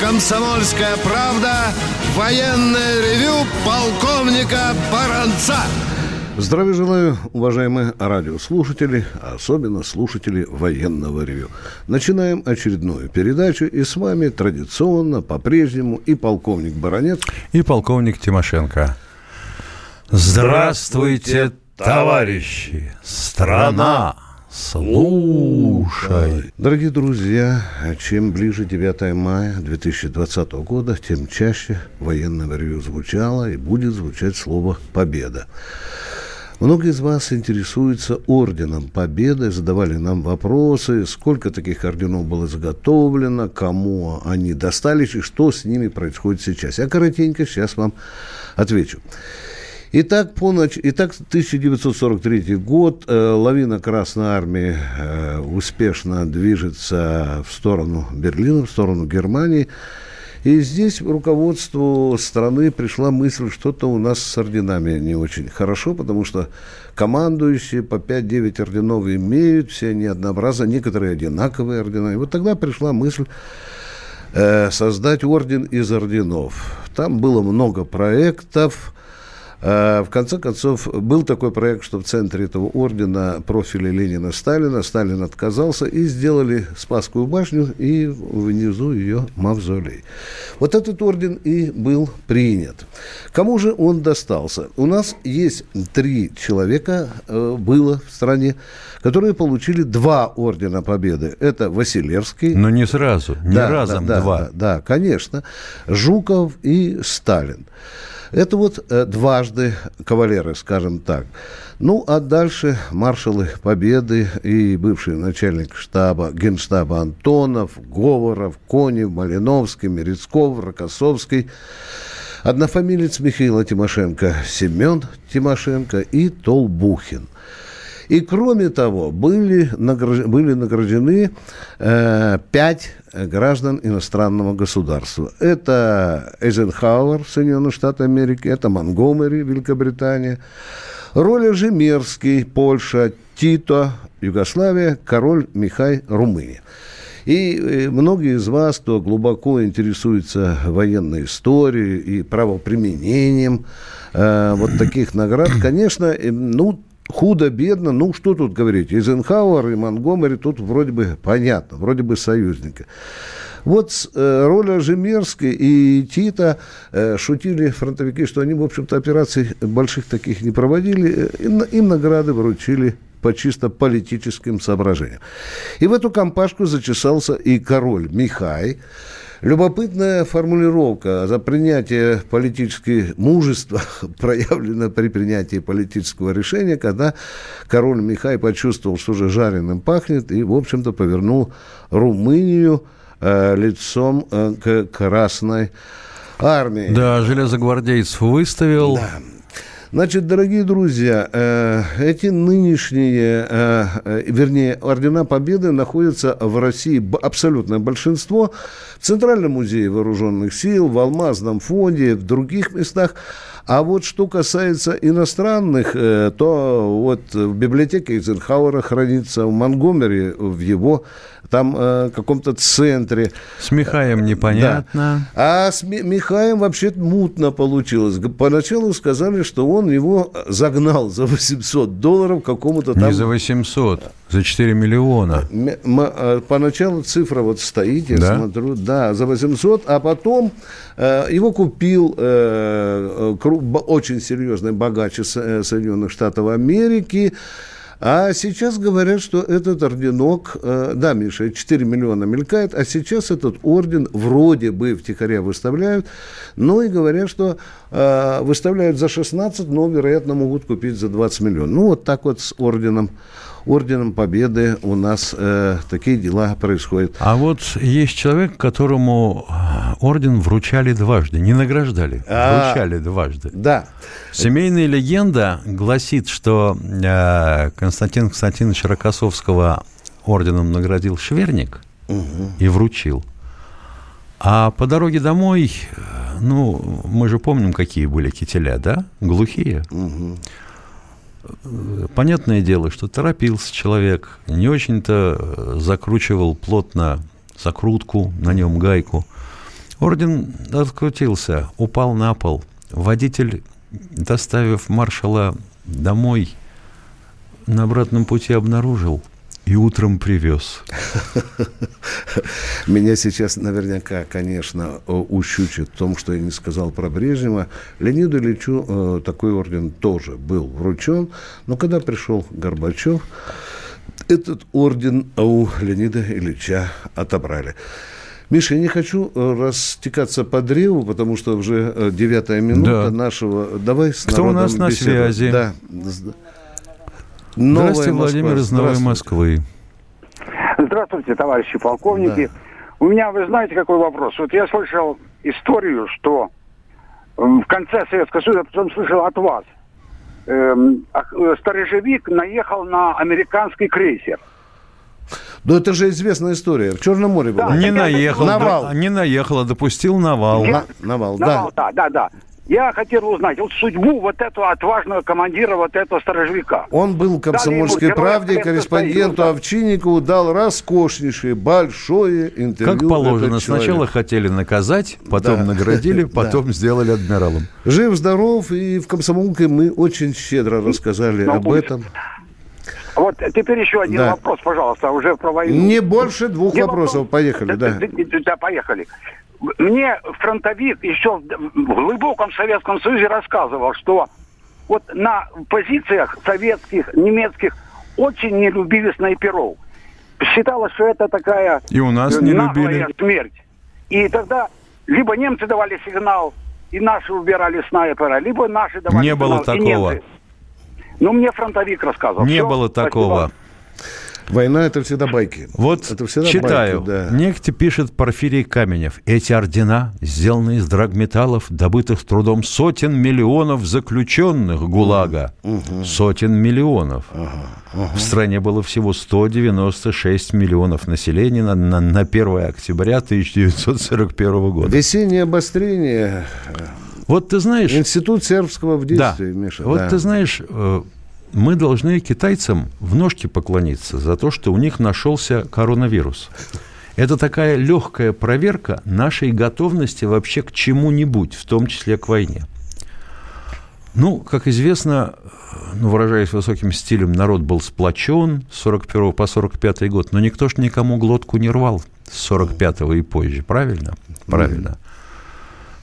«Комсомольская правда» военное ревю полковника Баранца. Здравия желаю, уважаемые радиослушатели, а особенно слушатели военного ревю. Начинаем очередную передачу, и с вами традиционно, по-прежнему, и полковник Баранец, и полковник Тимошенко. Здравствуйте, товарищи! Страна! Слушай. Дорогие друзья, чем ближе 9 мая 2020 года, тем чаще военное ревю звучало и будет звучать слово «победа». Многие из вас интересуются орденом Победы, задавали нам вопросы, сколько таких орденов было изготовлено, кому они достались и что с ними происходит сейчас. Я коротенько сейчас вам отвечу. Итак, по ноч... Итак 1943 год. Э, лавина Красной Армии э, успешно движется в сторону Берлина, в сторону Германии. И здесь руководству страны пришла мысль, что-то у нас с орденами не очень хорошо, потому что командующие по 5-9 орденов имеют, все они однообразно, некоторые одинаковые ордена. И вот тогда пришла мысль э, создать орден из орденов. Там было много проектов, в конце концов, был такой проект, что в центре этого ордена профили Ленина Сталина. Сталин отказался и сделали Спасскую башню и внизу ее мавзолей. Вот этот орден и был принят. Кому же он достался? У нас есть три человека, э, было в стране, которые получили два ордена Победы. Это Василевский. Но не сразу, не да, разом да, два. Да, да, конечно. Жуков и Сталин. Это вот э, дважды кавалеры, скажем так. Ну, а дальше маршалы Победы и бывший начальник штаба, генштаба Антонов, Говоров, Конев, Малиновский, Мерецков, Рокоссовский, однофамилец Михаила Тимошенко, Семен Тимошенко и Толбухин – и кроме того, были, награждены, были награждены э, пять граждан иностранного государства. Это Эйзенхауэр, Соединенные Штаты Америки, это Монгомери, Великобритания, Роля Жемерский, Польша, Тито, Югославия, король Михай, Румыния. И э, многие из вас, кто глубоко интересуется военной историей и правоприменением э, вот таких наград, конечно, э, ну, худо-бедно, ну, что тут говорить, Эйзенхауэр и Монгомери тут вроде бы понятно, вроде бы союзники. Вот э, роль Ажемерской и Тита э, шутили фронтовики, что они, в общем-то, операций больших таких не проводили, им, им награды вручили по чисто политическим соображениям. И в эту компашку зачесался и король Михай, Любопытная формулировка за принятие политического мужества проявлено при принятии политического решения, когда король Михай почувствовал, что же жареным пахнет, и, в общем-то, повернул Румынию э, лицом э, к Красной армии. Да, железогвардейцев выставил. Да. Значит, дорогие друзья, э, эти нынешние, э, э, вернее, ордена Победы находятся в России абсолютное большинство в Центральном музее вооруженных сил, в Алмазном фонде, в других местах. А вот что касается иностранных, то вот в библиотеке Эйзенхауэра хранится в Монгомери, в его там э, каком-то центре. С Михаем непонятно. Да. А с Михаем вообще мутно получилось. Поначалу сказали, что он его загнал за 800 долларов какому-то там... Не за 800, за 4 миллиона. А, поначалу цифра вот стоит, я да? смотрю, да, за 800, а потом э, его купил э, э, очень серьезный богач э, Соединенных Штатов Америки, а сейчас говорят, что этот орденок, э, да, Миша, 4 миллиона мелькает, а сейчас этот орден вроде бы втихаря выставляют, но и говорят, что э, выставляют за 16, но, вероятно, могут купить за 20 миллионов. Ну, вот так вот с орденом орденом Победы у нас э, такие дела происходят. А вот есть человек, которому э, орден вручали дважды, не награждали, а, вручали дважды. Да. Семейная легенда гласит, что э, Константин Константинович Рокоссовского орденом наградил Шверник угу. и вручил. А по дороге домой, э, ну, мы же помним, какие были кителя, да? Глухие. Угу. Понятное дело, что торопился человек, не очень-то закручивал плотно закрутку, на нем гайку. Орден открутился, упал на пол. Водитель, доставив маршала домой, на обратном пути обнаружил и утром привез. Меня сейчас наверняка, конечно, ущучит в том, что я не сказал про Брежнева. Леониду Ильичу э, такой орден тоже был вручен. Но когда пришел Горбачев, этот орден у Леонида Ильича отобрали. Миша, я не хочу э, растекаться по древу, потому что уже э, девятая минута да. нашего... Давай с Кто у нас на беседу. связи? Да. Новая Здравствуйте, Москва. Владимир из Новой Москвы. Здравствуйте, товарищи полковники. Да. У меня, вы знаете, какой вопрос? Вот я слышал историю, что в конце Советского Союза, потом слышал от вас, эм, э, сторожевик наехал на американский крейсер. Да это же известная история. В Черном море было. Да, не наехал. Навал. Не наехал, а допустил навал. Я... Навал, навал, да. Да, да, да. Я хотел узнать вот судьбу вот этого отважного командира, вот этого сторожевика. Он был комсомольской правде, корреспонденту Союза. Овчинникову дал роскошнейшее, большое интервью. Как положено, сначала хотели наказать, потом да. наградили, потом да. сделали адмиралом. Жив-здоров, и в комсомолке мы очень щедро рассказали Но об этом. Вот теперь еще один да. вопрос, пожалуйста, уже про войну. Не больше двух Не вопросов, вопрос. поехали, да. Да, да, поехали. Мне фронтовик еще в глубоком Советском Союзе рассказывал, что вот на позициях советских, немецких очень не любили снайперов. Считалось, что это такая и у нас не любили. смерть. И тогда либо немцы давали сигнал, и наши убирали снайпера, либо наши давали не сигнал, было такого. Ну, мне фронтовик рассказывал. Не Все, было такого. Спасибо. Война – это всегда байки. Вот это всегда читаю. Байки, да. Некте пишет Порфирий Каменев. Эти ордена, сделанные из драгметаллов, добытых трудом сотен миллионов заключенных ГУЛАГа. Угу. Сотен миллионов. Угу. Угу. В стране было всего 196 миллионов населения на, на, на 1 октября 1941 года. Весеннее обострение вот ты знаешь... Институт сербского в действии, да. Миша. Вот да. ты знаешь, э, мы должны китайцам в ножки поклониться за то, что у них нашелся коронавирус. Это такая легкая проверка нашей готовности вообще к чему-нибудь, в том числе к войне. Ну, как известно, ну, выражаясь высоким стилем, народ был сплочен с 41 по 45 год, но никто ж никому глотку не рвал с 45 и позже, правильно? Правильно.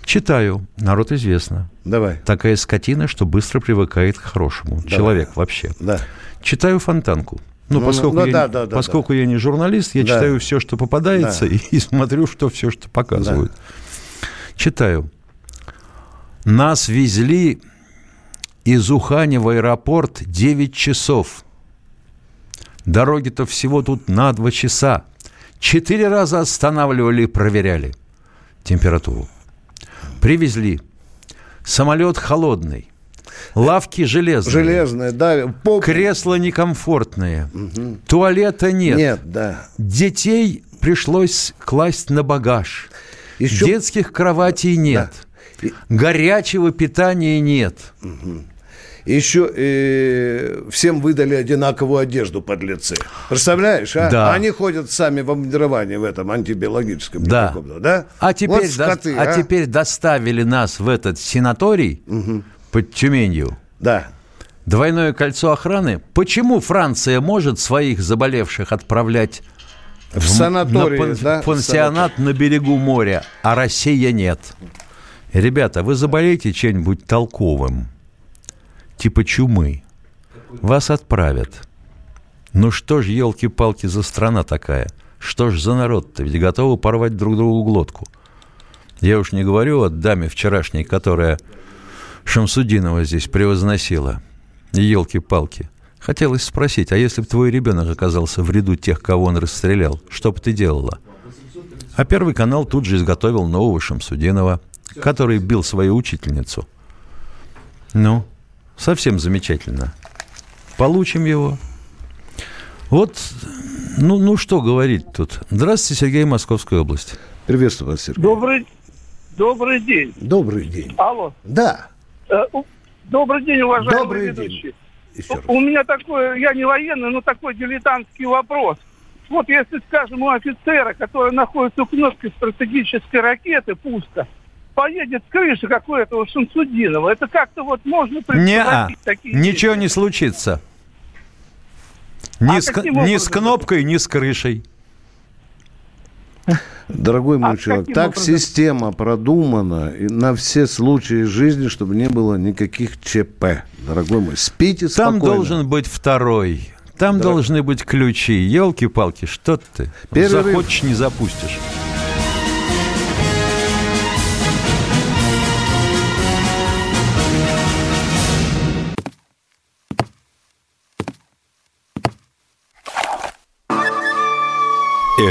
Читаю. Народ известно. Давай. Такая скотина, что быстро привыкает к хорошему. Давай. Человек вообще. Да. Читаю фонтанку. Ну, ну поскольку, ну, я, да, да, поскольку да. я не журналист, я да. читаю все, что попадается, да. и, и смотрю, что все, что показывают. Да. Читаю. Нас везли из Ухани в аэропорт 9 часов. Дороги-то всего тут на 2 часа. Четыре раза останавливали и проверяли температуру. Привезли. Самолет холодный. Лавки железные. Железные, да. Поп... Кресла некомфортные. Угу. Туалета нет. Нет, да. Детей пришлось класть на багаж. Еще... Детских кроватей нет. Да. Горячего питания нет. Угу еще э, всем выдали одинаковую одежду под лице. Представляешь, а? Да. Они ходят сами в обмундировании в этом антибиологическом. Да. да? А, теперь вот скоты, до... а? а теперь доставили нас в этот сенаторий угу. под Тюменью. Да. Двойное кольцо охраны. Почему Франция может своих заболевших отправлять в, в санаторий, на да? пансионат на берегу моря, а Россия нет? Ребята, вы заболеете чем-нибудь толковым? Типа чумы. Вас отправят. Ну что ж, елки-палки, за страна такая? Что ж за народ-то? Ведь готовы порвать друг другу глотку. Я уж не говорю о даме вчерашней, которая Шамсудинова здесь превозносила. Елки-палки. Хотелось спросить, а если бы твой ребенок оказался в ряду тех, кого он расстрелял, что бы ты делала? А Первый канал тут же изготовил нового Шамсудинова, который бил свою учительницу. Ну, Совсем замечательно. Получим его. Вот, ну, ну что говорить тут. Здравствуйте, Сергей, Московская область. Приветствую вас, Сергей. Добрый, добрый день. Добрый день. Алло. Да. Э, добрый день, уважаемый добрый ведущий. День. У меня такой, я не военный, но такой дилетантский вопрос. Вот если, скажем, у офицера, который находится у кнопки стратегической ракеты, пусто, поедет с крыши, как у этого Шамсудинова, это как-то вот можно предположить такие Ничего не случится. Ни, а с, ни с кнопкой, ни с крышей. Дорогой мой а человек, так образом? система продумана на все случаи жизни, чтобы не было никаких ЧП. Дорогой мой, спите спокойно. Там должен быть второй. Там да. должны быть ключи. Елки-палки, что ты? Перерыв. Захочешь, не запустишь.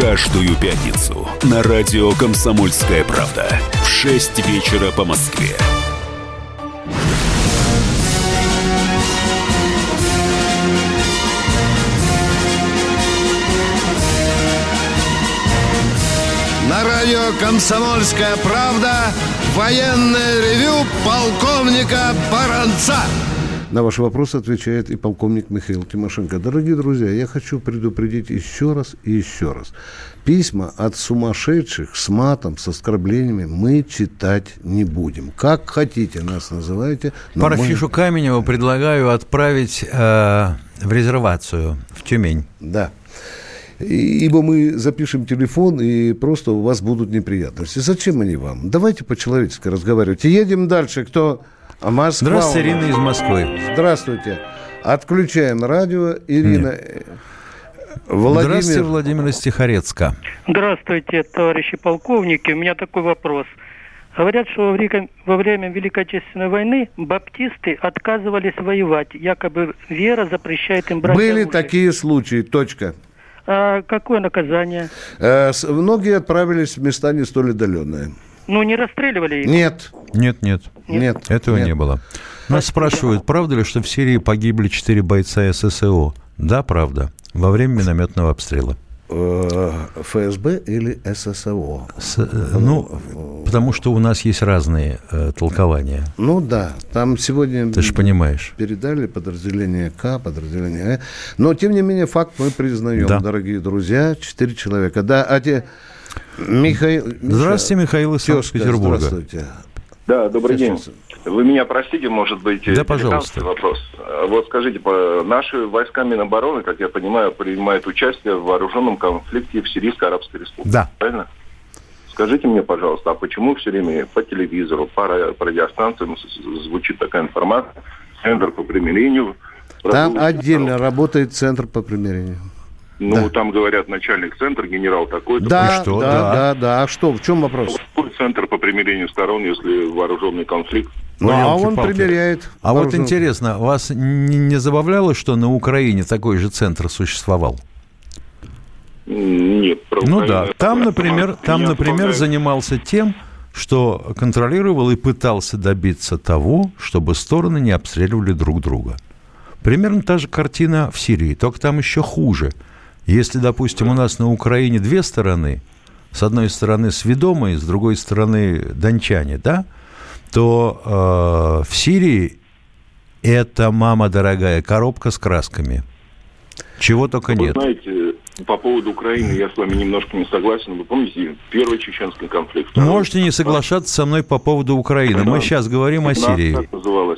Каждую пятницу на радио «Комсомольская правда» в 6 вечера по Москве. На радио «Комсомольская правда» военное ревю полковника Баранца. На ваши вопросы отвечает и полковник Михаил Тимошенко. Дорогие друзья, я хочу предупредить еще раз и еще раз. Письма от сумасшедших с матом, с оскорблениями мы читать не будем. Как хотите нас называйте. Парфишу мы... Каменеву предлагаю отправить э, в резервацию в Тюмень. Да. Ибо мы запишем телефон, и просто у вас будут неприятности. Зачем они вам? Давайте по-человечески разговаривать. едем дальше. Кто Москва Здравствуйте, Ирина из Москвы. Здравствуйте. Отключаем радио. Ирина. Нет. Владимир... Здравствуйте, Владимир из Тихорецка. Здравствуйте, товарищи полковники. У меня такой вопрос. Говорят, что во время Великой Отечественной войны баптисты отказывались воевать. Якобы вера запрещает им брать Были оружие. такие случаи, точка. А какое наказание? Э, многие отправились в места не столь отдаленные. Ну, не расстреливали их? Нет. Нет, нет. Нет. Этого нет. не было. Нас спрашивают, правда ли, что в Сирии погибли четыре бойца ССО? Да, правда. Во время минометного обстрела. Э, ФСБ или ССО? С, э, ну, потому что у нас есть разные э, толкования. Ну да, там сегодня... Ты же понимаешь. Передали подразделение К, подразделение Э. Но, тем не менее, факт мы признаем, да. дорогие друзья. Четыре человека. Да, а те Михаил... Здравствуйте, Михаил из Санкт-Петербурга. Здравствуйте. Да, добрый Сейчас. день. Вы меня простите, может быть, да, пожалуйста. вопрос. Вот скажите, наши войска Минобороны, как я понимаю, принимают участие в вооруженном конфликте в Сирийской Арабской Республике. Да. Правильно? Скажите мне, пожалуйста, а почему все время по телевизору, по радиостанциям звучит такая информация, Центр по примирению? Там отдельно работает Центр по примирению. Ну, да. там говорят начальник центра, генерал такой-то. Да, что? да, да, да, да. А что, в чем вопрос? Какой центр по примирению сторон, если вооруженный конфликт? Ну, а он примеряет. А вот интересно, вас не, не забавляло, что на Украине такой же центр существовал? Нет. Ну да, там, например, там, например, занимался тем, что контролировал и пытался добиться того, чтобы стороны не обстреливали друг друга. Примерно та же картина в Сирии, только там еще хуже – если, допустим, у нас на Украине две стороны, с одной стороны сведомые, с другой стороны дончане, да, то э, в Сирии это, мама дорогая, коробка с красками. Чего только Вы нет. знаете, по поводу Украины я с вами немножко не согласен. Вы помните первый чеченский конфликт? Можете не соглашаться со мной по поводу Украины. Мы сейчас говорим о Сирии.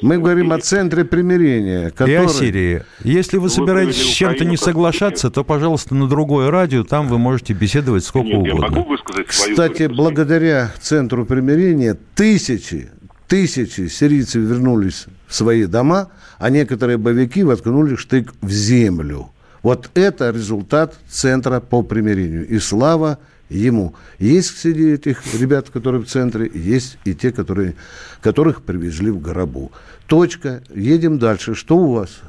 Мы говорим о центре примирения. Который... И о Сирии. Если вы, вы собираетесь с чем-то не соглашаться, то, пожалуйста, на другое радио, там вы можете беседовать сколько Нет, угодно. Я могу высказать свою Кстати, благодаря центру примирения тысячи, тысячи сирийцев вернулись в свои дома, а некоторые боевики воткнули штык в землю. Вот это результат Центра по примирению. И слава ему. Есть среди этих ребят, которые в центре, есть и те, которые, которых привезли в гробу. Точка. Едем дальше. Что у вас?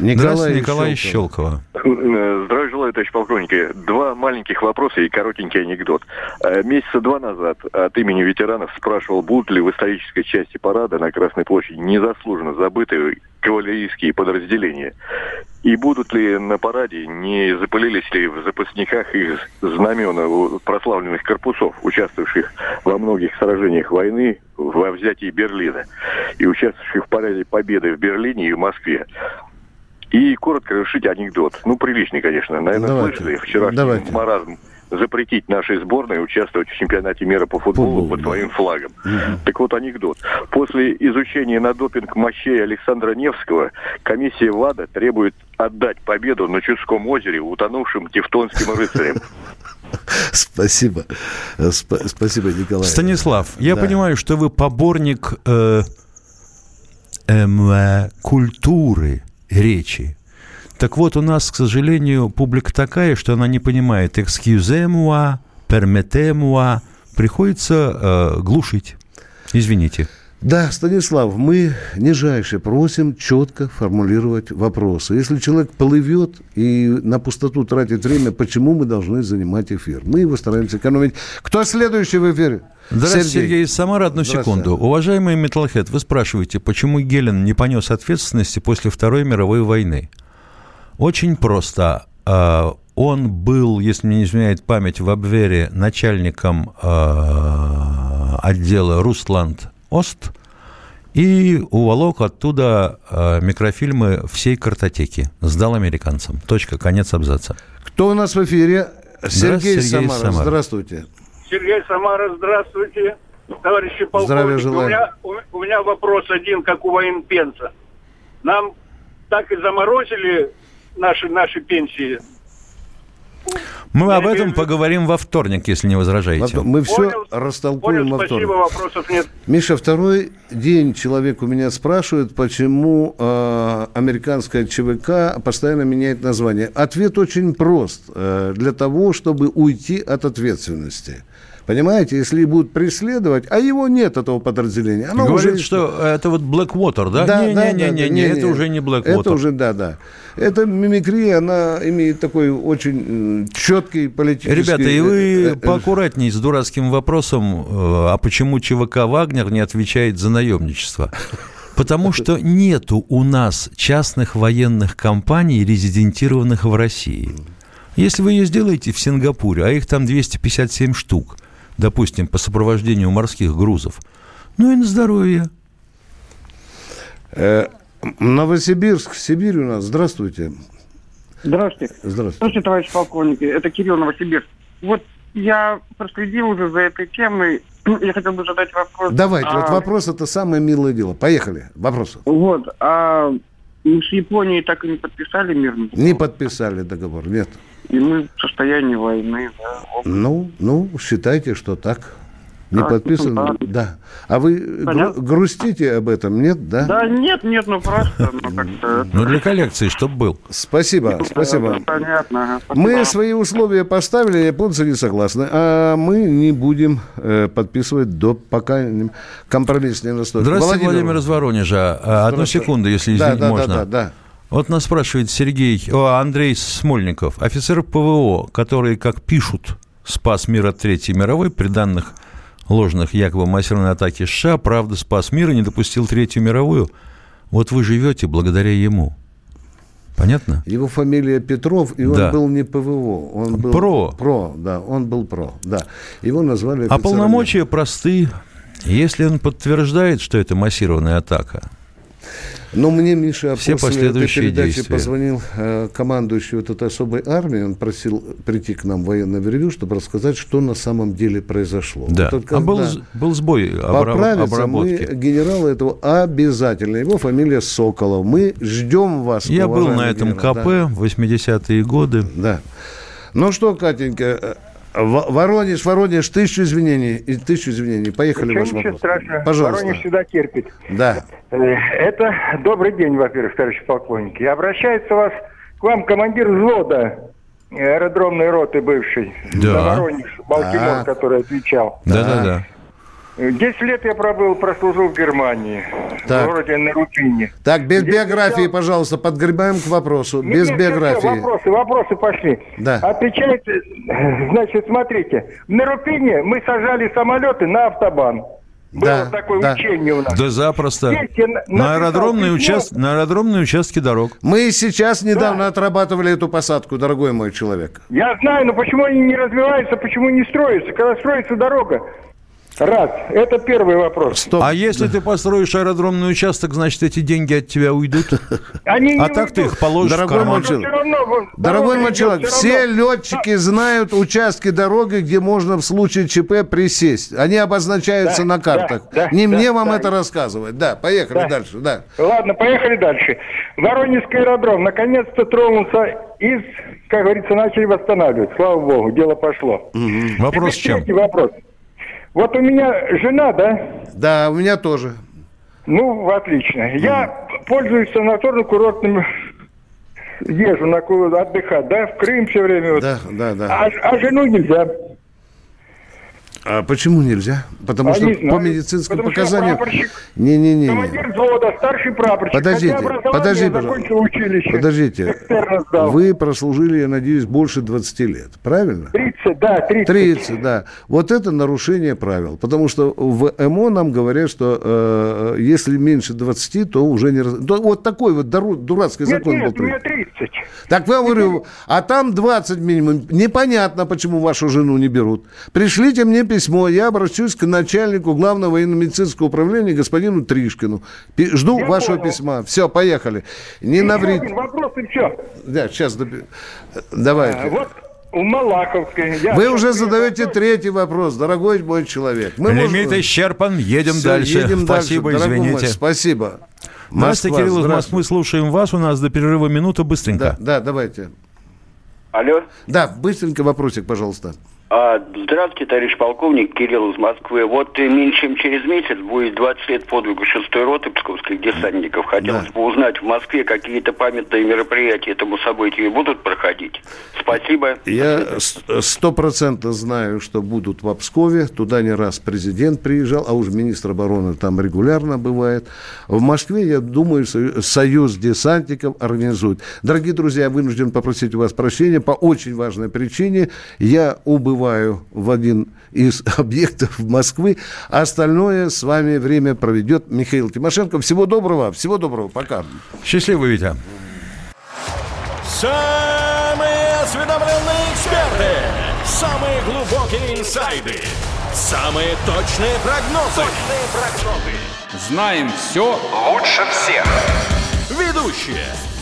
Николай Николай Щелкова. Здравия Николай товарищ полковник, два маленьких вопроса и коротенький анекдот. Э, месяца два назад от имени ветеранов спрашивал, будут ли в исторической части парада на Красной площади незаслуженно забытые кавалерийские подразделения. И будут ли на параде, не запылились ли в запасниках их знамена прославленных корпусов, участвовавших во многих сражениях войны, во взятии Берлина и участвовавших в параде Победы в Берлине и в Москве. И коротко решить анекдот. Ну, приличный, конечно. Наверное, Давайте. слышали вчерашний Давайте. маразм запретить нашей сборной участвовать в чемпионате мира по футболу Футбол, под да. своим флагом. Так вот анекдот. После изучения на допинг мощей Александра Невского комиссия ВАДА требует отдать победу на Чудском озере утонувшим тевтонским рыцарям. Спасибо. Сп- Спасибо, Николай. Станислав, я Да. понимаю, что вы поборник э, эм, э, культуры речи. Так вот, у нас, к сожалению, публика такая, что она не понимает «excuse moi», «permettez moi», приходится э, глушить. Извините. Да, Станислав, мы нижайше просим четко формулировать вопросы. Если человек плывет и на пустоту тратит время, почему мы должны занимать эфир? Мы его стараемся экономить. Кто следующий в эфире? Здравствуйте, Сергей, из Самары. Одну секунду. Уважаемый Металлхед, вы спрашиваете, почему Гелен не понес ответственности после Второй мировой войны? Очень просто. А, Он был, если мне не изменяет память, в Абвере начальником а, отдела Русланд Ост и уволок оттуда а, микрофильмы всей картотеки. Сдал американцам. Точка. Конец абзаца. Кто у нас в эфире? Сергей, Сергей Самара. Самары. Здравствуйте. Сергей Самара, здравствуйте. Товарищи Здравия полковники, у меня, у, у меня вопрос один, как у военпенца. Нам так и заморозили наши, наши пенсии. Мы Я об этом поговорим во вторник, если не возражаете. Мы все Понял, растолкуем Понял, во спасибо, вторник. вопросов нет. Миша, второй день человек у меня спрашивает, почему э, американская ЧВК постоянно меняет название. Ответ очень прост. Э, для того, чтобы уйти от ответственности. Понимаете, если будут преследовать, а его нет, этого подразделения. Оно Говорит, уже- что это вот Blackwater, да? Да, не, да, не, да, не, да, не, это уже не Blackwater. Это уже, да, да. Это мимикрия, она имеет такой очень м, четкий политический... Ребята, и э, вы э, поаккуратнее с дурацким вопросом, э, а почему ЧВК «Вагнер» не отвечает за наемничество? Потому что нету у нас частных военных компаний, резидентированных в России. Если вы ее сделаете в Сингапуре, а их там 257 штук, допустим, по сопровождению морских грузов, ну и на здоровье. э, Новосибирск, Сибирь у нас. Здравствуйте. Здравствуйте. Здравствуйте. Слушайте, товарищ полковник, это Кирилл Новосибирск. Вот я проследил уже за этой темой. Я хотел бы задать вопрос. Давайте, вот А, вопрос это самое милое дело. Поехали. Вопросы. Вот, а мы с Японией так и не подписали мирный договор. Не подписали договор, нет. И мы в состоянии войны. Да. Ну, ну, считайте, что так. Не Так, подписано? да. Да. А вы гру- грустите об этом, нет, да? Да нет, нет, ну просто, ну как-то... Ну, для коллекции, чтоб был. Спасибо, спасибо. Понятно. Мы свои условия поставили, японцы не согласны, а мы не будем э, подписывать до пока компромисс не наступит. Здравствуйте, Владимир, из Воронежа. А, Одну секунду, если Да, извинить да, да, можно. да, да. Вот нас спрашивает Сергей, о, Андрей Смольников, офицер ПВО, который, как пишут, спас мир от Третьей мировой при данных ложных якобы массированной атаки США, правда, спас мир и не допустил Третью мировую. Вот вы живете благодаря ему. Понятно? Его фамилия Петров, и он Да. был не ПВО, он был Про. Про, да, он был про, да. Его назвали. А полномочия просты. Если он подтверждает, что это массированная атака, Но мне Миша Все после последующие этой передачи действия. позвонил э, командующий вот этой особой армии, он просил прийти к нам в военное ревью, чтобы рассказать, что на самом деле произошло. да. Вот а был, был сбой обра- поправиться, мы обработки. генерала этого обязательно. Его фамилия Соколов. Мы ждем вас. Я был на этом генерал. КП Да. в 80-е годы. Да. Ну что, Катенька, э, В- Воронеж, Воронеж, тысячу извинений. И тысячу извинений. Поехали, Ничего, ваш ничего вопрос. страшного. Пожалуйста. Воронеж всегда терпит. Да. Э, Это добрый день, во-первых, товарищи полковники. Обращается вас к вам командир взвода э, аэродромной роты бывший. Да. Воронеж, Балтимор, А. который отвечал. Да-да-да. 10 лет я пробыл, прослужил в Германии, Так. в городе Нарутине. Так, без Здесь биографии, все- пожалуйста, подгребаем к вопросу. Нет, Без нет, биографии. нет, вопросы, вопросы пошли. Да. Отвечайте, значит, смотрите. В Нарутине мы сажали самолеты на автобан. Было Да, такое да. учение у нас. Да запросто. Здесь я на- аэродромные, участ... на аэродромные участки дорог. Мы сейчас недавно отрабатывали эту посадку, дорогой мой человек. Я знаю, но почему они не развиваются, почему не строятся? Когда строится дорога. Раз. Это первый вопрос. Стоп. А если ты построишь аэродромный участок, значит, эти деньги от тебя уйдут. Они не А так ты их положишь в Дорогой мой карман. человек, Дорогой мой человек, все летчики знают участки дороги, где можно в случае ЧП присесть. Они обозначаются Да, на картах. да, да, Не да, мне вам да. это рассказывать. Да, поехали Да. дальше. Да. Ладно, поехали дальше. Воронежский аэродром наконец-то тронулся из, как говорится, начали восстанавливать. Слава богу, дело пошло. Вопрос в Теперь чем? третий вопрос. Вот у меня жена, да? Да, у меня тоже. Ну, отлично. Я пользуюсь санаторно-курортным езжу на отдыхать, да, в Крым все время. вот. Да, да, да. А, а жену нельзя. А почему нельзя? Потому А что не по медицинским Потому что показаниям... прапорщик, Не-не-не. Командир взвода, старший прапорщик. Подождите, хотя образование подожди, пожалуйста. Подождите. Вы прослужили, я надеюсь, больше 20 лет, правильно? 30, да, 30. 30, да. Вот это нарушение правил. Потому что в МО нам говорят, что э, если меньше 20, то уже не... раз- Вот такой вот дурацкий Нет, закон был нет, у меня принят. 30. Так я говорю, а там 20 минимум. Непонятно, почему вашу жену не берут. Пришлите мне письмо, я обращусь к начальнику главного военно-медицинского управления господину Тришкину. Пи- Жду Я вашего понял. письма. Все, поехали. Не один вопрос и все. Да, сейчас. Давайте. Вот у Малаковской. я Вы уже задаете готов. третий вопрос, дорогой мой человек. Мы можем- Лимит исчерпан, едем Всё, дальше. едем Спасибо, дальше, дорогой мой, извините. Спасибо. Москва, Кирилл из. Москвы, слушаем вас. У нас до перерыва минута, быстренько. Да, да, давайте. Алло. Да, быстренько вопросик, пожалуйста. А, здравствуйте, товарищ полковник Кирилл из Москвы. Вот э, меньше чем через месяц будет 20 лет подвигу 6-й роты псковских десантников. Хотелось Да. бы узнать, в Москве какие-то памятные мероприятия этому событию будут проходить? Спасибо. Я стопроцентно знаю, что будут в Пскове. Туда не раз президент приезжал, а уж министр обороны там регулярно бывает. В Москве, я думаю, сою- союз десантников организует. Дорогие друзья, я вынужден попросить у вас прощения по очень важной причине. Я убываю в один из объектов Москвы. А остальное с вами время проведет Михаил Тимошенко. Всего доброго, всего доброго, пока. Счастливо, Витя. Самые осведомленные эксперты, самые глубокие инсайды, самые точные прогнозы. Точные прогнозы. Знаем все лучше всех. Ведущие.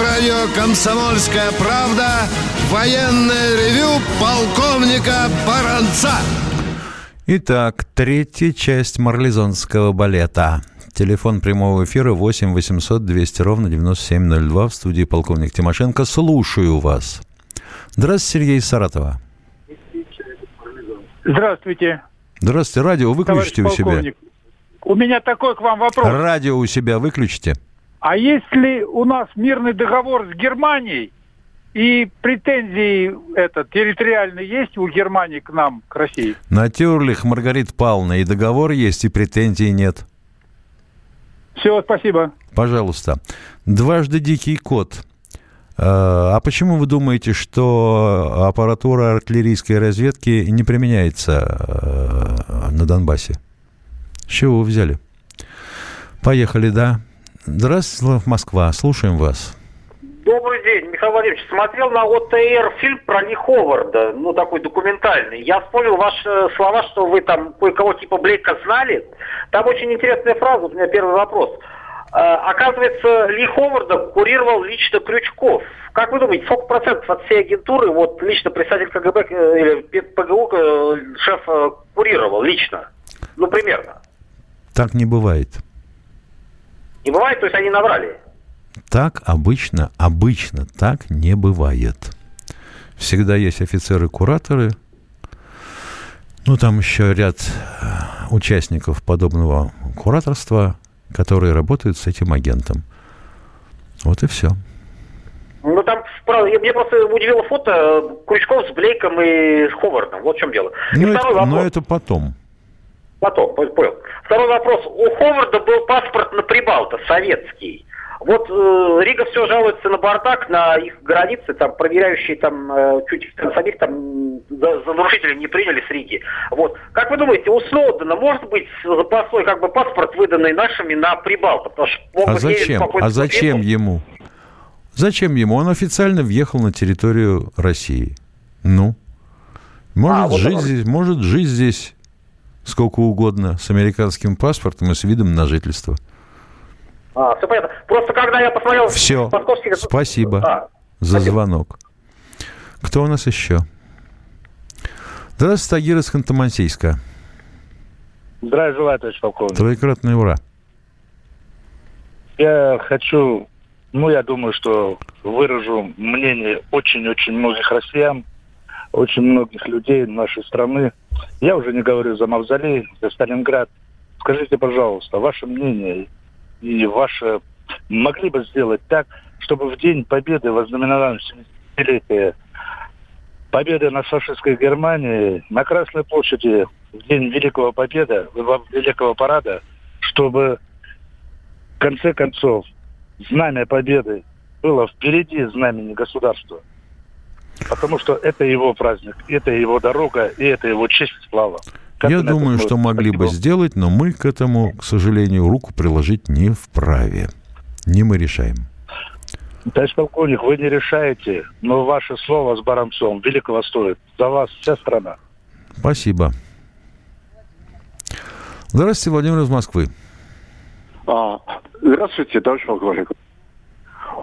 Радио «Комсомольская правда» военное ревю полковника Баранца. Итак, третья часть марлезонского балета. Телефон прямого эфира 8 800 200 ровно 9702 в студии полковник Тимошенко. Слушаю вас. Здравствуйте, Сергей Саратова. Здравствуйте, Здравствуйте, радио выключите у себя. полковник. У меня такой к вам вопрос. Радио у себя выключите. А если у нас мирный договор с Германией и претензии это, территориальные есть у Германии к нам, к России? На Тюрлих, Маргарит Павловна, и договор есть, и претензий нет. Все, спасибо. Пожалуйста. Дважды дикий кот. Э, А почему вы думаете, что аппаратура артиллерийской разведки не применяется э, на Донбассе? С чего вы взяли? Поехали, да. Здравствуйте, Москва. Слушаем вас. Добрый день, Михаил Владимирович. Смотрел на ОТР фильм про Ли Ховарда, ну такой документальный. Я вспомнил ваши слова, что вы там кое-кого типа Блейка знали. Там очень интересная фраза, вот у меня первый вопрос. А, оказывается, Ли Ховарда курировал лично Крючков. Как вы думаете, сколько процентов от всей агентуры вот лично представитель КГБ э, или ПГУ э, шеф э, курировал лично? Ну, примерно. Так не бывает. Не бывает, то есть они наврали? Так обычно, обычно так не бывает. Всегда есть офицеры-кураторы, ну, там еще ряд участников подобного кураторства, которые работают с этим агентом. Вот и все. Ну, там, мне просто удивило фото Крючков с Блейком и с Ховардом. Вот в чем дело. Ну, это, но это потом. Потом, понял. Второй вопрос. У Ховарда был паспорт на Прибалта, советский. Вот э, Рига все жалуется на бардак, на их границы, там проверяющие там э, чуть самих там за, за нарушителей не приняли с Риги. Вот. Как вы думаете, у Сноудена может быть запасной как бы паспорт, выданный нашими на Прибалта? Потому что а зачем? А зачем ему? Зачем ему? Он официально въехал на территорию России. Ну? Может, а, вот жить, здесь, может жить здесь сколько угодно с американским паспортом и с видом на жительство. А, все понятно. Просто когда я посмотрел... Все, московских... спасибо а, за спасибо. звонок. Кто у нас еще? Здравствуйте, Тагир из Ханты-Мансийска. Здравия желаю, товарищ полковник. Троекратный ура. Я хочу, ну, я думаю, что выражу мнение очень-очень многих россиян, очень многих людей нашей страны. Я уже не говорю за Мавзолей, за Сталинград. Скажите, пожалуйста, ваше мнение и ваше могли бы сделать так, чтобы в День Победы, вознаменованном 70-летие победы над фашистской Германией, на Красной площади в День Великого Победы, Великого Парада, чтобы в конце концов знамя Победы было впереди знамени государства. Потому что это его праздник, это его дорога, и это его честь и слава. Как Я думаю, что могли бы сделать, но мы к этому, к сожалению, руку приложить не вправе. Не мы решаем. Товарищ полковник, вы не решаете, но ваше слово с Баранцом великого стоит. За вас вся страна. Спасибо. Здравствуйте, Владимир из Москвы. А, здравствуйте, товарищ полковник.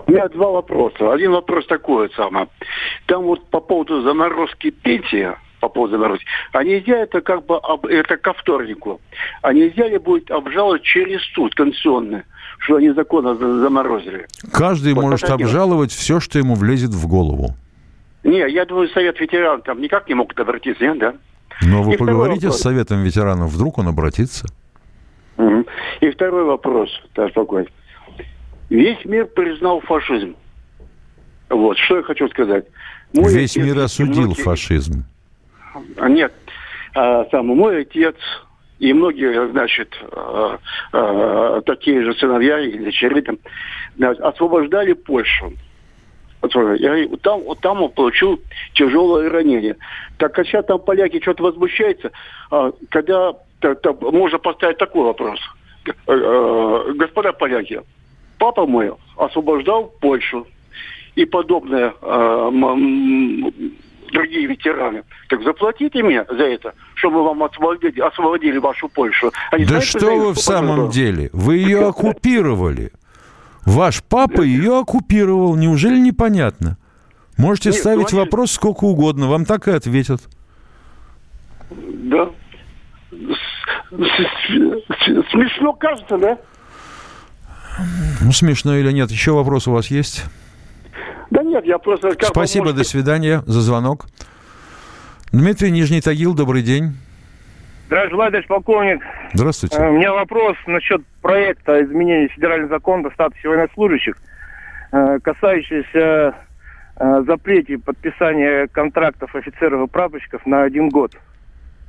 У меня два вопроса. Один вопрос такой самый. Там вот по поводу заморозки пенсии, по поводу заморозки. А нельзя это как бы, это ко вторнику, а нельзя ли будет обжаловать через суд конституционный, что они законно заморозили? Каждый вот может обжаловать все, что ему влезет в голову. Не, я думаю, совет ветеранов там никак не могут обратиться, нет, да? Но вы И поговорите с советом ветеранов, вдруг он обратится. Угу. И второй вопрос, полковник. Весь мир признал фашизм. Вот, что я хочу сказать. Мой Весь мир осудил многие... фашизм. А, нет, а, сам мой отец и многие, значит, а, такие же сыновья или дочери там, освобождали Польшу. Я, там, вот там он получил тяжелое ранение. Так а сейчас там поляки что-то возмущаются, когда так, так, можно поставить такой вопрос. Господа поляки, папа мой освобождал Польшу и подобное другие ветераны. Так заплатите мне за это, чтобы вам освободили, освободили вашу Польшу. Они да знаете, что вы в самом деле? Вы ее оккупировали. Ваш папа ее оккупировал. Неужели непонятно? Можете Нет, ставить ну, вопрос сколько угодно, вам так и ответят. Да. Смешно кажется, да? Ну, смешно или нет? Еще вопрос у вас есть? Да нет, я просто... Как Спасибо, может... до свидания за звонок. Дмитрий Нижний Тагил, добрый день. Здравствуйте, товарищ полковник. Здравствуйте. Э, у меня вопрос насчет проекта изменения федерального закона о статусе военнослужащих, э, касающийся э, запрете подписания контрактов офицеров и прапорщиков на один год.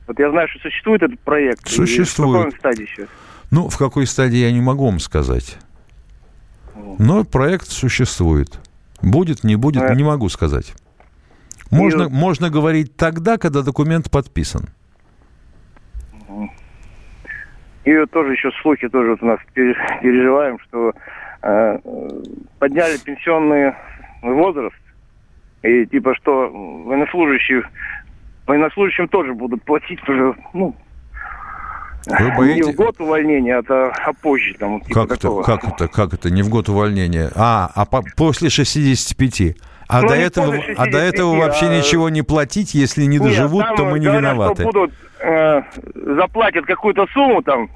Вот я знаю, что существует этот проект. Существует. в какой стадии сейчас? Ну, в какой стадии я не могу вам сказать. Но проект существует. Будет, не будет, а... не могу сказать. Можно, И... можно говорить тогда, когда документ подписан. И вот тоже еще слухи тоже вот у нас переживаем, что э, подняли пенсионный возраст, и типа что военнослужащие, военнослужащим тоже будут платить уже, ну, Вы боитесь... Не в год увольнения, а, а позже. Там, типа Как это, как это, как это, не в год увольнения? А, а по- после 65. А, Ну, до этого, после а до этого 65, вообще а- ничего не платить, если не Нет, доживут, там то мы не говорят, виноваты. Что будут, э, заплатят какую-то сумму там.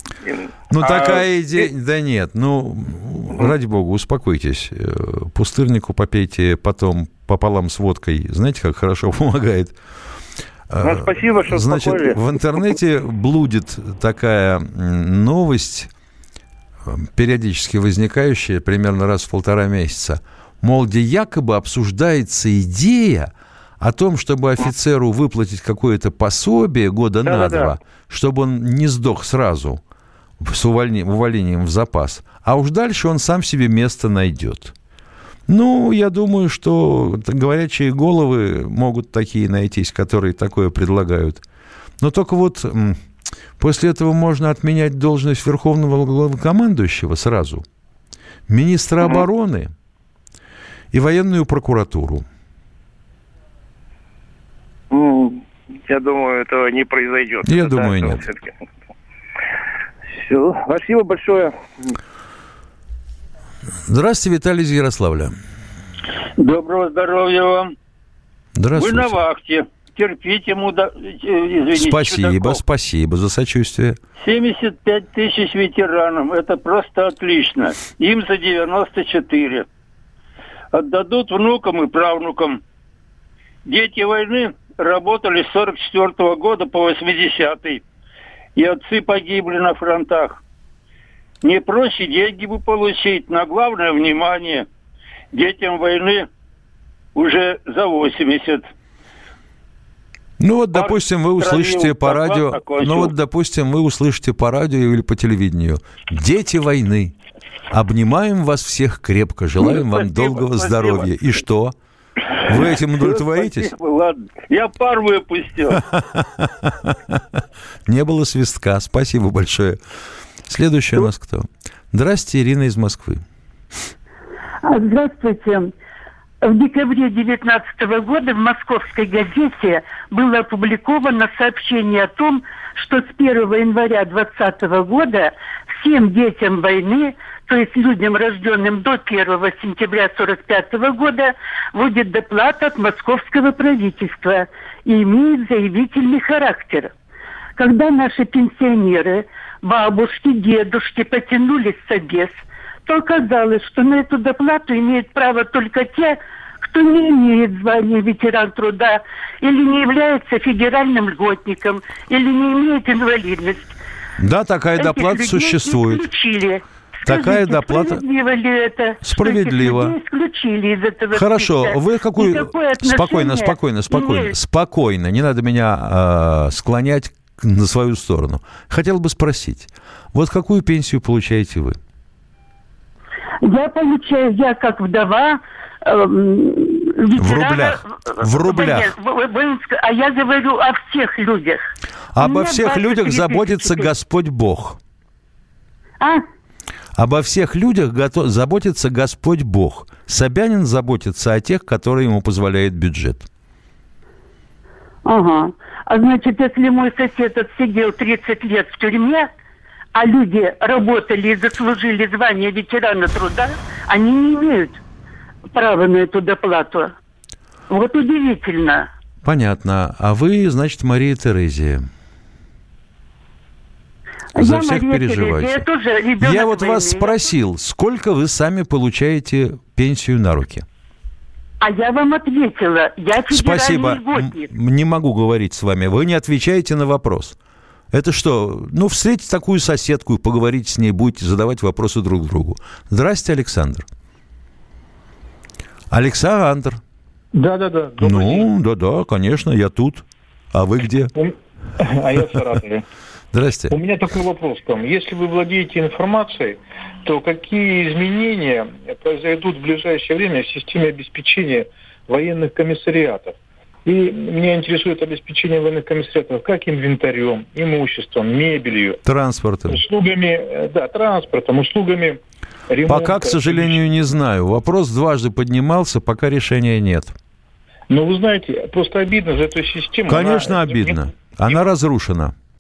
Ну, а такая идея... Да нет, ну, ради бога, успокойтесь. Э, Пустырнику попейте потом пополам с водкой. Знаете, как хорошо помогает? Ну, спасибо, что Значит, успокоили. в интернете блудит такая новость, э, периодически возникающая, примерно раз в полтора месяца. Мол, где якобы обсуждается идея о том, чтобы офицеру выплатить какое-то пособие года на Да-да-да. два, чтобы он не сдох сразу с увольни- увольнением в запас, а уж дальше он сам себе место найдет. Ну, я думаю, что горячие головы могут такие найтись, которые такое предлагают. Но только вот после этого можно отменять должность верховного главнокомандующего сразу, министра обороны и военную прокуратуру. М, Я думаю, этого не произойдет. Я Это думаю, да, нет. Всё. Спасибо большое. Здравствуйте, Виталий из Ярославля. Доброго здоровья вам. Здравствуйте. Вы на вахте. Терпите, муда... э, извините, Спасибо, чудаков. спасибо за сочувствие. 75 тысяч ветеранам. Это просто отлично. Им за 94. Отдадут внукам и правнукам. Дети войны работали с 44 года по 80 И отцы погибли на фронтах. Не проще деньги бы получить, на главное внимание. Детям войны уже за 80. Ну вот, допустим, вы услышите по радио, ну вот, допустим, вы услышите по радио или по телевидению. Дети войны. Обнимаем вас всех крепко, желаем вам Спасибо, долгого спасибо. здоровья. И что? Вы этим удовлетворитесь? Спасибо, ладно. Я пар выпустил. Не было свистка. Спасибо большое. Следующий у нас кто? Здрасте, Ирина из Москвы. А, Здравствуйте. В декабре 2019 года в «Московской газете» было опубликовано сообщение о том, что с 1 января 2020 года всем детям войны, то есть людям, рожденным до 1 сентября 1945 года, будет доплата от московского правительства и имеет заявительный характер. Когда наши пенсионеры, бабушки, дедушки потянулись с обез, то оказалось, что на эту доплату имеют право только те, кто не имеет звания ветеран труда или не является федеральным льготником, или не имеет инвалидность. Да, такая Этих доплата существует. исключили. Такая Скажите, доплата- Справедливо ли это? Справедливо. исключили из этого Хорошо, списка? вы какую... Спокойно, спокойно, спокойно. имеет? Спокойно, не надо меня э, склонять на свою сторону. Хотел бы спросить, вот какую пенсию получаете вы? Я получаю, я как вдова, эм, ветерана, рублях. В рублях. во- воинско- а я говорю о всех людях. Обо всех 23 людях заботится. Господь Бог. А? Обо всех людях заботится Господь Бог. Собянин заботится о тех, которые ему позволяет бюджет. Ага. А значит, если мой сосед отсидел 30 лет в тюрьме, а люди работали и заслужили звание ветерана труда, они не имеют права на эту доплату. Вот удивительно. Понятно. А вы, значит, Мария Терезия. За Я всех Мария Терезия. Я тоже Я вот вас войны. спросил, сколько вы сами получаете пенсию на руки? А я вам ответила, я федеральный Спасибо. льготник. Не могу говорить с вами. Вы не отвечаете на вопрос. Это что? Ну, встретите такую соседку и поговорите с ней, будете задавать вопросы друг другу. Здрасте, Александр. Александр. Да-да-да. Ну, да-да, конечно, я тут. А вы где? А я в Саратове. Здрасте. У меня такой вопрос к вам. Если вы владеете информацией, то какие изменения произойдут в ближайшее время в системе обеспечения военных комиссариатов? И меня интересует обеспечение военных комиссариатов как инвентарем, имуществом, мебелью, Транспортом. услугами, э, да, транспортом, услугами ремонта. Пока, к сожалению, не знаю. Вопрос дважды поднимался, пока решения нет. Но вы знаете, просто обидно за эту систему. Конечно, Она- обидно. Она разрушена.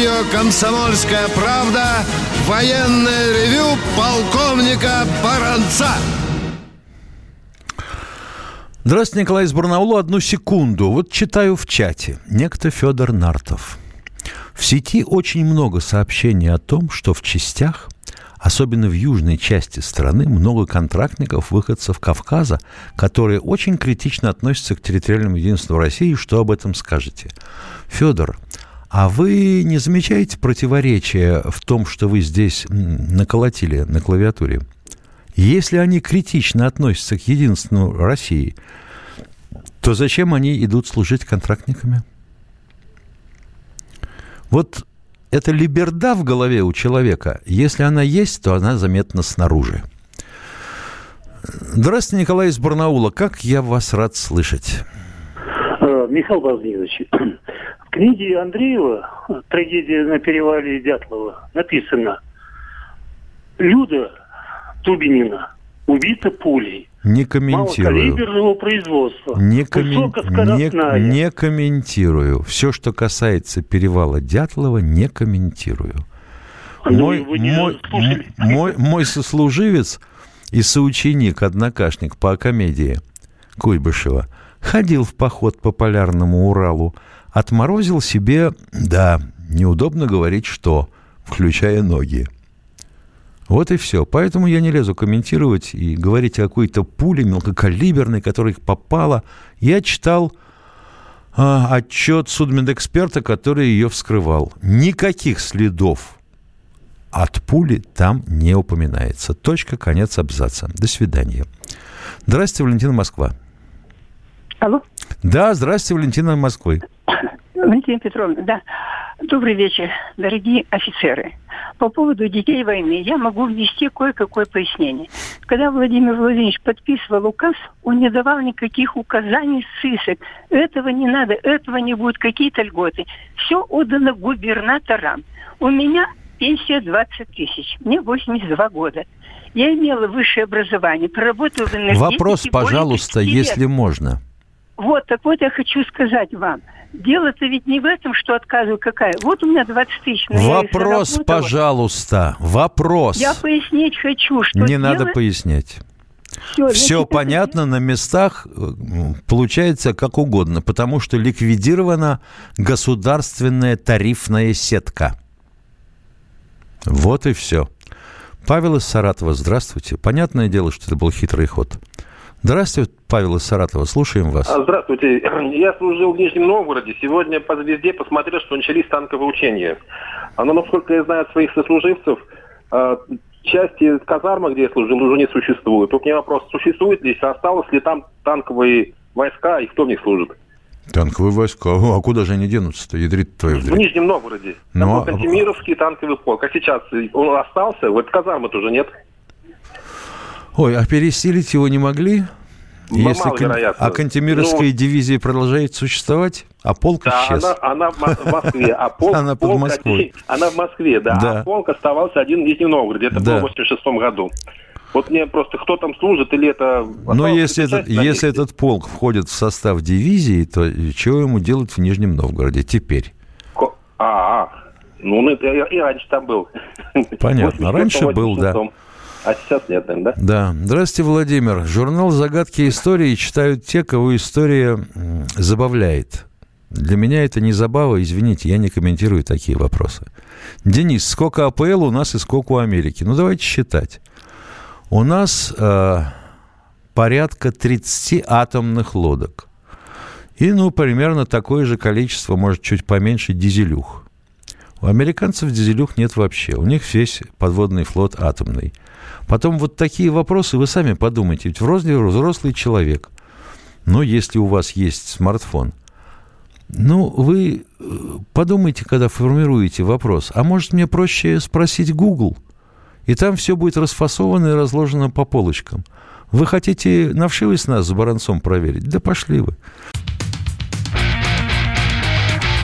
Радио «Комсомольская правда» военное ревю полковника Баранца. Здравствуйте, Николай из Барнаула. Одну секунду. Вот читаю в чате. Некто Федор Нартов. В сети очень много сообщений о том, что в частях, особенно в южной части страны, много контрактников, выходцев Кавказа, которые очень критично относятся к территориальному единству России. Что об этом скажете? Федор, а вы не замечаете противоречия в том, что вы здесь наколотили на клавиатуре? Если они критично относятся к единству России, то зачем они идут служить контрактниками? Вот эта либерда в голове у человека, если она есть, то она заметна снаружи. Здравствуйте, Николай из Барнаула. Как я вас рад слышать. Э, Михаил Владимирович, книге Андреева «Трагедия на перевале Дятлова» написано «Люда Тубинина убита пулей. Не комментирую. Малокалиберного производства. Не, коммен... не, не комментирую. Все, что касается перевала Дятлова, не комментирую. Ну, мой, не мой, слушали. мой, мой сослуживец и соученик, однокашник по комедии Куйбышева ходил в поход по полярному Уралу, отморозил себе, да, неудобно говорить что, включая ноги. Вот и все. Поэтому я не лезу комментировать и говорить о какой-то пуле мелкокалиберной, которая их попала. Я читал а, отчет судмедэксперта, который ее вскрывал. Никаких следов от пули там не упоминается. Точка, конец абзаца. До свидания. Здравствуйте, Валентина Москва. Алло, Да, здравствуйте, Валентина Москвы. Валентина Петровна, да. Добрый вечер, дорогие офицеры. По поводу детей войны я могу внести кое-какое пояснение. Когда Владимир Владимирович подписывал указ, он не давал никаких указаний, список. Этого не надо, этого не будет, какие-то льготы. Все отдано губернаторам. У меня пенсия 20 тысяч, мне 82 года. Я имела высшее образование, проработала в энергетике Вопрос, пожалуйста, 30 лет. если можно. Вот, так вот я хочу сказать вам. Дело-то ведь не в этом, что отказываю какая. Вот у меня 20 тысяч. Вопрос, пожалуйста. Вопрос. Я пояснить хочу, что Не дело- надо пояснять. Всё, Все значит, понятно на местах, э, получается как угодно, потому что ликвидирована государственная тарифная сетка. Вот и все. Павел из Саратова, здравствуйте. Понятное дело, что это был хитрый ход. Здравствуйте, Павел из Саратова, слушаем вас. А, Здравствуйте. Я служил в Нижнем Новгороде. Сегодня по звезде посмотрел, что начались танковые учения. А, Но, насколько я знаю от своих сослуживцев, а, части казармы, где я служил, уже не существует. У меня вопрос, существует ли, осталось ли там танковые войска и кто в них служит? Танковые войска. А куда же они денутся-то, ядрит твою В? Нижнем Новгороде. Ну, Там был а- Кантемировский танковый полк. А сейчас он остался? Вот казармы тоже нет. Ой, а переселить его не могли? Ну, Если маловероятно. А Кантемировская Ну, дивизия продолжает существовать, а полк Да, исчез. она, она в Мо- в Москве, а полк, Она под полк Москвой. она в Москве, да, Да. а полк оставался один в Нижнем Новгороде. Это Да. было в 86 году. Вот мне просто, кто там служит, или это... Но если этот, если этот полк входит в состав дивизии, то чего ему делать в Нижнем Новгороде теперь? А, а, ну, ну, я, и раньше там был. Понятно. В 86-м, Раньше был, да. 86-м. А сейчас нет, да? Да. Здравствуйте, Владимир. Журнал «Загадки истории» читают те, кого история забавляет. Для меня это не забава, извините, я не комментирую такие вопросы. Денис, сколько АПЛ у нас и сколько у Америки? Ну, давайте считать. У нас э, порядка 30 атомных лодок. И, ну, примерно такое же количество, может, чуть поменьше, дизелюх. У американцев дизелюх нет вообще. У них весь подводный флот атомный. Потом вот такие вопросы вы сами подумайте. Ведь взрослый, взрослый человек, но если у вас есть смартфон, ну, вы э, подумайте, когда формируете вопрос, а может мне проще спросить Google? И там все будет расфасовано и разложено по полочкам. Вы хотите навшивость нас за баранцом проверить? Да пошли вы.